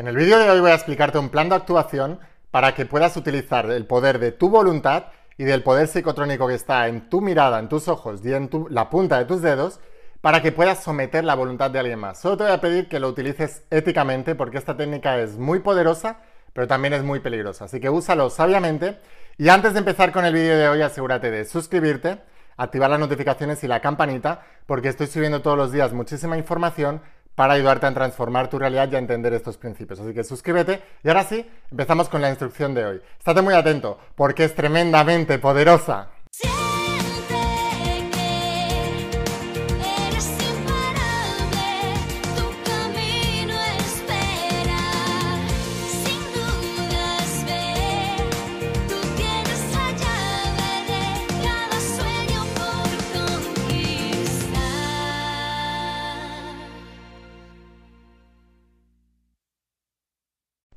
En el vídeo de hoy voy a explicarte un plan de actuación para que puedas utilizar el poder de tu voluntad y del poder psicotrónico que está en tu mirada, en tus ojos y en la punta de tus dedos para que puedas someter la voluntad de alguien más. Solo te voy a pedir que lo utilices éticamente porque esta técnica es muy poderosa, pero también es muy peligrosa. Así que úsalo sabiamente. Y antes de empezar con el vídeo de hoy, asegúrate de suscribirte, activar las notificaciones y la campanita, porque estoy subiendo todos los días muchísima información para ayudarte a transformar tu realidad y a entender estos principios. Así que suscríbete y ahora sí, empezamos con la instrucción de hoy. Estate muy atento porque es tremendamente poderosa.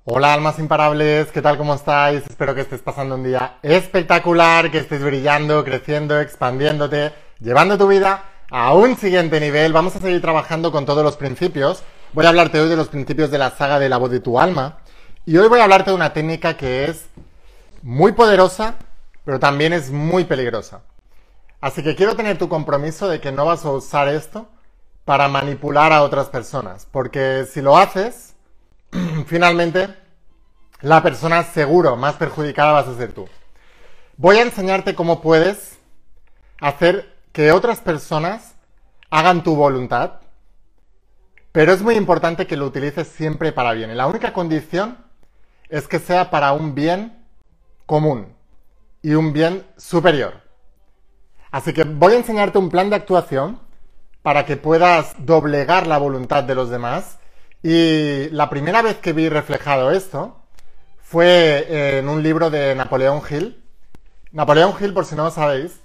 Hola almas imparables, ¿qué tal? ¿Cómo estáis? Espero que estés pasando un día espectacular, que estés brillando, creciendo, expandiéndote, llevando tu vida a un siguiente nivel. Vamos a seguir trabajando con todos los principios. Voy a hablarte hoy de los principios de la saga de la voz de tu alma. Y hoy voy a hablarte de una técnica que es muy poderosa, pero también es muy peligrosa. Así que quiero tener tu compromiso de que no vas a usar esto para manipular a otras personas. Porque si lo haces, finalmente, la persona seguro más perjudicada vas a ser tú. Voy a enseñarte cómo puedes hacer que otras personas hagan tu voluntad, pero es muy importante que lo utilices siempre para bien. Y la única condición es que sea para un bien común y un bien superior. Así que voy a enseñarte un plan de actuación para que puedas doblegar la voluntad de los demás y la primera vez que vi reflejado esto fue en un libro de Napoleón Hill. Napoleón Hill, por si no lo sabéis,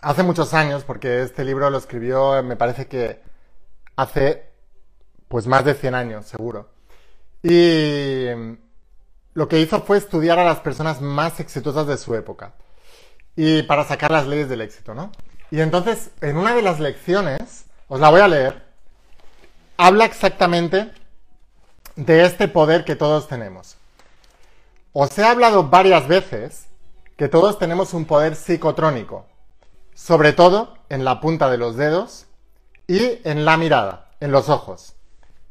hace muchos años, porque este libro lo escribió, me parece que hace pues más de 100 años, seguro. Y lo que hizo fue estudiar a las personas más exitosas de su época. Y para sacar las leyes del éxito, ¿no? Y entonces, en una de las lecciones, os la voy a leer, habla exactamente de este poder que todos tenemos. Os he hablado varias veces que todos tenemos un poder psicotrónico, sobre todo en la punta de los dedos y en la mirada, en los ojos.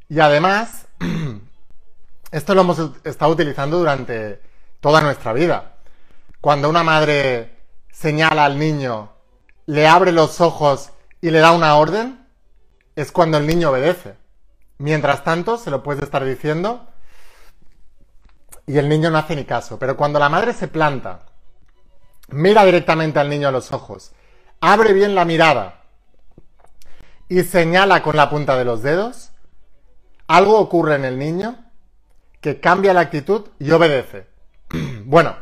Y además, esto lo hemos estado utilizando durante toda nuestra vida. Cuando una madre señala al niño, le abre los ojos y le da una orden, es cuando el niño obedece. Mientras tanto, se lo puedes estar diciendo y el niño no hace ni caso. Pero cuando la madre se planta, mira directamente al niño a los ojos, abre bien la mirada y señala con la punta de los dedos, algo ocurre en el niño que cambia la actitud y obedece. bueno,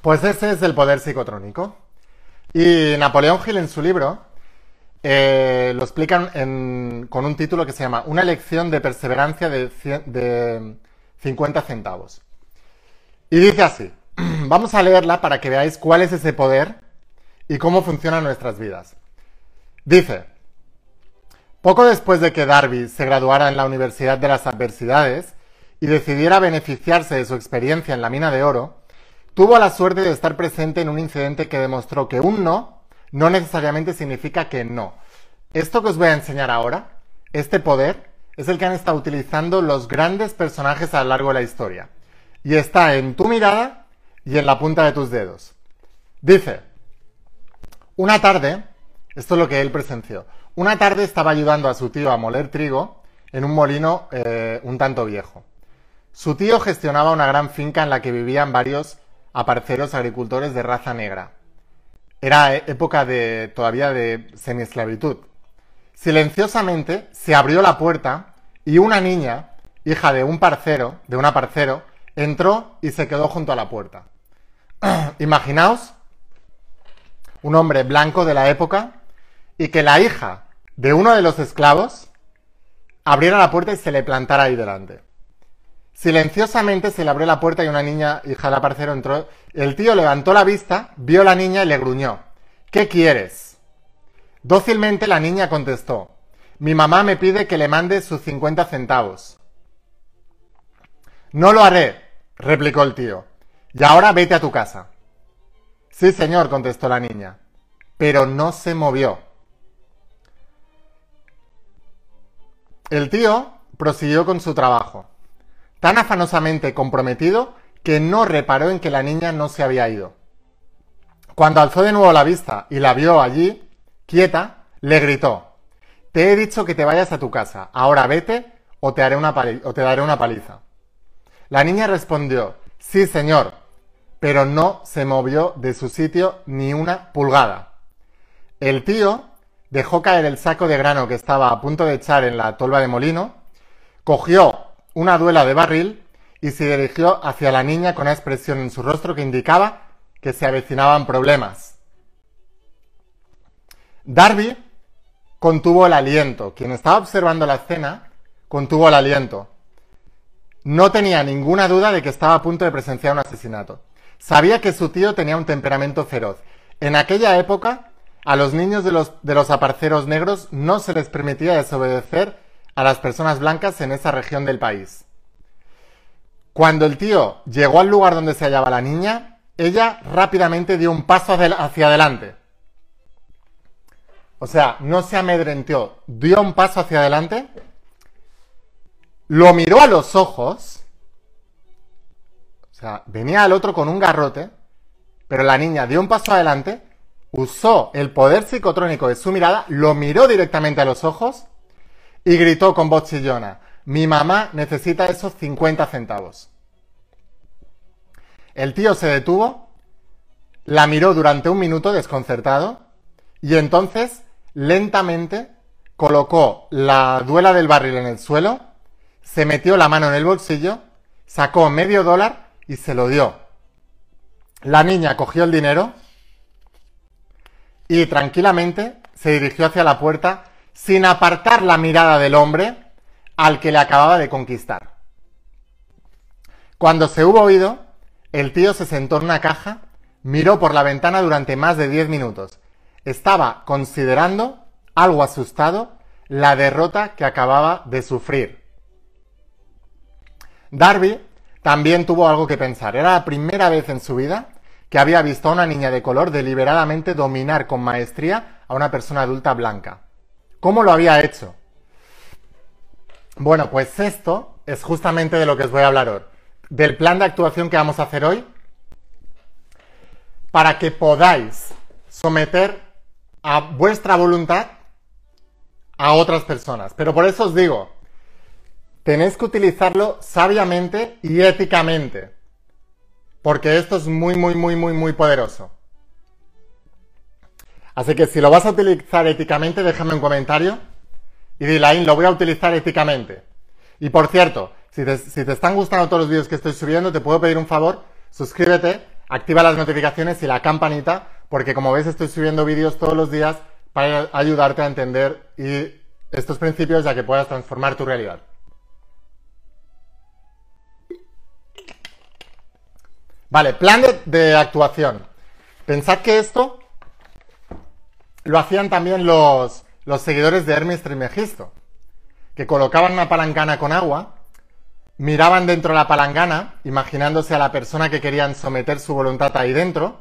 pues ese es el poder psicotrónico. Y Napoleón Hill en su libro eh, lo explican con un título que se llama Una lección de perseverancia de, de 50 centavos. Y dice así, vamos a leerla para que veáis cuál es ese poder y cómo funcionan nuestras vidas. Dice, poco después de que Darby se graduara en la Universidad de las Adversidades y decidiera beneficiarse de su experiencia en la mina de oro, tuvo la suerte de estar presente en un incidente que demostró que un no no necesariamente significa que no. Esto que os voy a enseñar ahora, este poder, es el que han estado utilizando los grandes personajes a lo largo de la historia. Y está en tu mirada y en la punta de tus dedos. Dice, una tarde, esto es lo que él presenció, una tarde estaba ayudando a su tío a moler trigo en un molino eh, un tanto viejo. Su tío gestionaba una gran finca en la que vivían varios aparceros agricultores de raza negra. Era época de todavía de semiesclavitud. Silenciosamente se abrió la puerta y una niña, hija de un parcero, de una parcero, entró y se quedó junto a la puerta. Imaginaos un hombre blanco de la época y que la hija de uno de los esclavos abriera la puerta y se le plantara ahí delante. Silenciosamente se le abrió la puerta y una niña, hija del aparcero, entró. El tío levantó la vista, vio a la niña y le gruñó. ¿Qué quieres? Dócilmente la niña contestó. Mi mamá me pide que le mande sus 50 centavos. No lo haré, replicó el tío. Y ahora vete a tu casa. Sí, señor, contestó la niña, pero no se movió. El tío prosiguió con su trabajo, tan afanosamente comprometido que no reparó en que la niña no se había ido. Cuando alzó de nuevo la vista y la vio allí, quieta, le gritó, Te he dicho que te vayas a tu casa, ahora vete o te, una o te daré una paliza. La niña respondió, Sí, señor, pero no se movió de su sitio ni una pulgada. El tío dejó caer el saco de grano que estaba a punto de echar en la tolva de molino, cogió una duela de barril y se dirigió hacia la niña con una expresión en su rostro que indicaba que se avecinaban problemas. Darby contuvo el aliento. Quien estaba observando la escena contuvo el aliento. No tenía ninguna duda de que estaba a punto de presenciar un asesinato. Sabía que su tío tenía un temperamento feroz. En aquella época, a los niños de los, de los aparceros negros no se les permitía desobedecer a las personas blancas en esa región del país. Cuando el tío llegó al lugar donde se hallaba la niña, ella rápidamente dio un paso hacia adelante. O sea, no se amedrentó, dio un paso hacia adelante, lo miró a los ojos, o sea, venía al otro con un garrote, pero la niña dio un paso adelante, usó el poder psicotrónico de su mirada, lo miró directamente a los ojos y gritó con voz chillona, mi mamá necesita esos 50 centavos. El tío se detuvo, la miró durante un minuto desconcertado y entonces lentamente colocó la duela del barril en el suelo, se metió la mano en el bolsillo, sacó medio dólar y se lo dio. La niña cogió el dinero y tranquilamente se dirigió hacia la puerta sin apartar la mirada del hombre al que le acababa de conquistar. Cuando se hubo oído, el tío se sentó en una caja, miró por la ventana durante más de diez minutos. Estaba considerando, algo asustado, la derrota que acababa de sufrir. Darby también tuvo algo que pensar. Era la primera vez en su vida que había visto a una niña de color deliberadamente dominar con maestría a una persona adulta blanca. ¿Cómo lo había hecho? Bueno, pues esto es justamente de lo que os voy a hablar hoy del plan de actuación que vamos a hacer hoy para que podáis someter a vuestra voluntad a otras personas. Pero por eso os digo, tenéis que utilizarlo sabiamente y éticamente, porque esto es muy, muy, muy, muy, muy poderoso. Así que si lo vas a utilizar éticamente, déjame un comentario y dile, lo voy a utilizar éticamente. Y por cierto, si te, están gustando todos los vídeos que estoy subiendo, te puedo pedir un favor, suscríbete, activa las notificaciones y la campanita, porque como ves estoy subiendo vídeos todos los días para ayudarte a entender estos principios ya que puedas transformar tu realidad. Vale, plan de, actuación. Pensad que esto lo hacían también los, los seguidores de Hermes Trismegisto, que colocaban una palancana con agua miraban dentro de la palangana, imaginándose a la persona que querían someter su voluntad ahí dentro,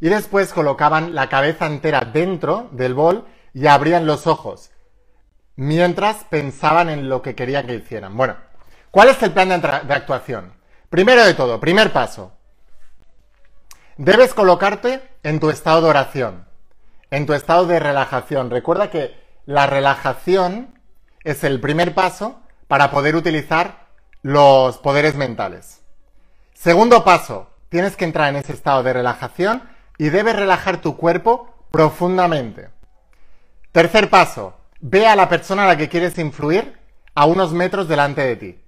y después colocaban la cabeza entera dentro del bol y abrían los ojos, mientras pensaban en lo que querían que hicieran. Bueno, ¿cuál es el plan de actuación? Primero de todo, primer paso. Debes colocarte en tu estado de oración, en tu estado de relajación. Recuerda que la relajación es el primer paso para poder utilizar los poderes mentales. Segundo paso, tienes que entrar en ese estado de relajación y debes relajar tu cuerpo profundamente. Tercer paso, ve a la persona a la que quieres influir a unos metros delante de ti.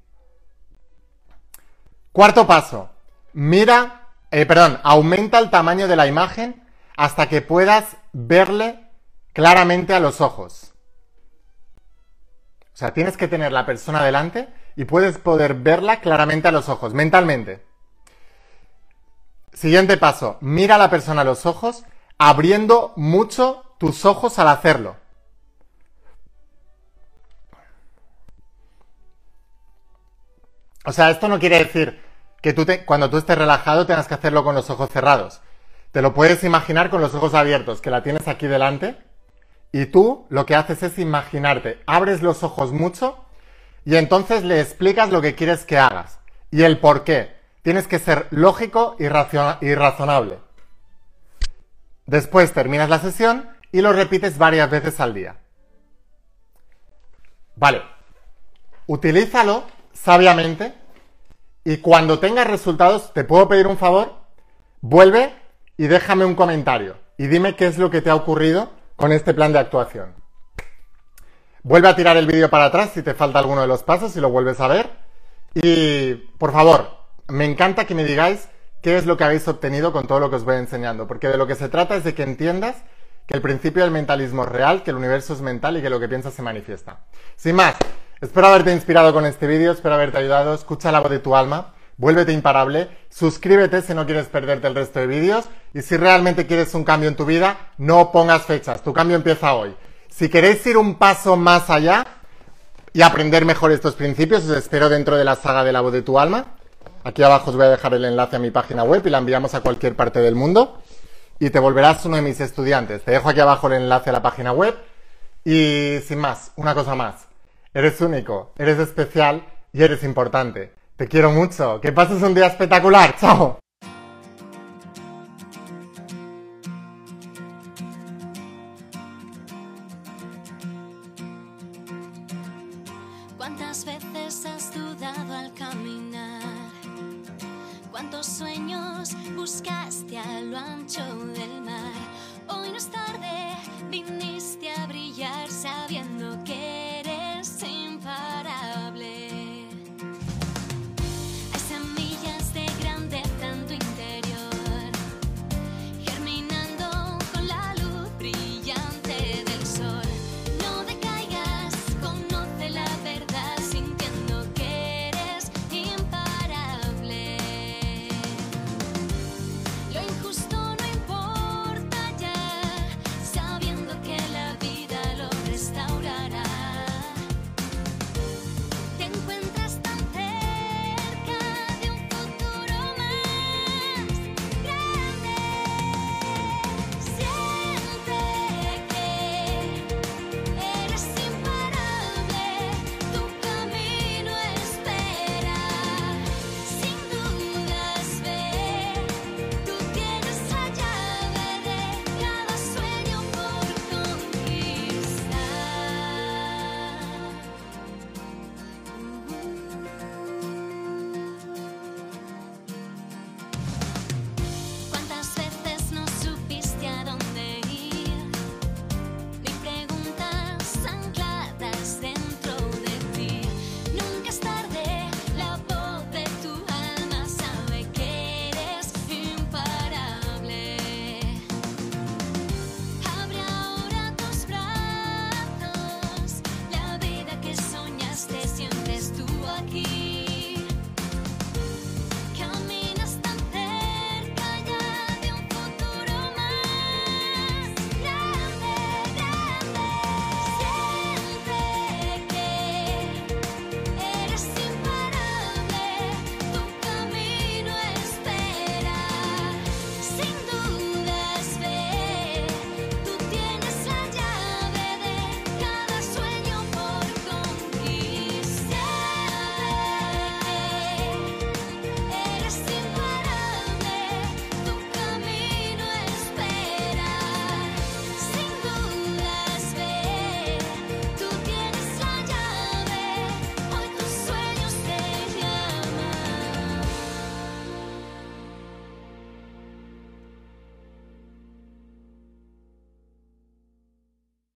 Cuarto paso, mira, eh, perdón, aumenta el tamaño de la imagen hasta que puedas verle claramente a los ojos. O sea, tienes que tener la persona delante y puedes poder verla claramente a los ojos, mentalmente. Siguiente paso, mira a la persona a los ojos, abriendo mucho tus ojos al hacerlo. O sea, esto no quiere decir que tú cuando tú estés relajado tengas que hacerlo con los ojos cerrados. Te lo puedes imaginar con los ojos abiertos, que la tienes aquí delante, y tú lo que haces es imaginarte, abres los ojos mucho y entonces le explicas lo que quieres que hagas y el por qué. Tienes que ser lógico y, y razonable. Después terminas la sesión y lo repites varias veces al día. Vale. Utilízalo sabiamente y cuando tengas resultados, ¿te puedo pedir un favor? Vuelve y déjame un comentario y dime qué es lo que te ha ocurrido con este plan de actuación. Vuelve a tirar el vídeo para atrás si te falta alguno de los pasos y lo vuelves a ver. Y por favor, me encanta que me digáis qué es lo que habéis obtenido con todo lo que os voy enseñando, porque de lo que se trata es de que entiendas que el principio del mentalismo es real, que el universo es mental y que lo que piensas se manifiesta. Sin más, espero haberte inspirado con este vídeo, espero haberte ayudado, escucha la voz de tu alma, vuélvete imparable, suscríbete si no quieres perderte el resto de vídeos y si realmente quieres un cambio en tu vida, no pongas fechas, tu cambio empieza hoy. Si queréis ir un paso más allá y aprender mejor estos principios, os espero dentro de la saga de la voz de tu alma. Aquí abajo os voy a dejar el enlace a mi página web y la enviamos a cualquier parte del mundo y te volverás uno de mis estudiantes. Te dejo aquí abajo el enlace a la página web y sin más, una cosa más. Eres único, eres especial y eres importante. Te quiero mucho. Que pases un día espectacular. Chao. ¿Cuántas veces has dudado al caminar? ¿Cuántos sueños buscaste a lo ancho del mar? Hoy no es tarde, viniste a brillar sabiendo que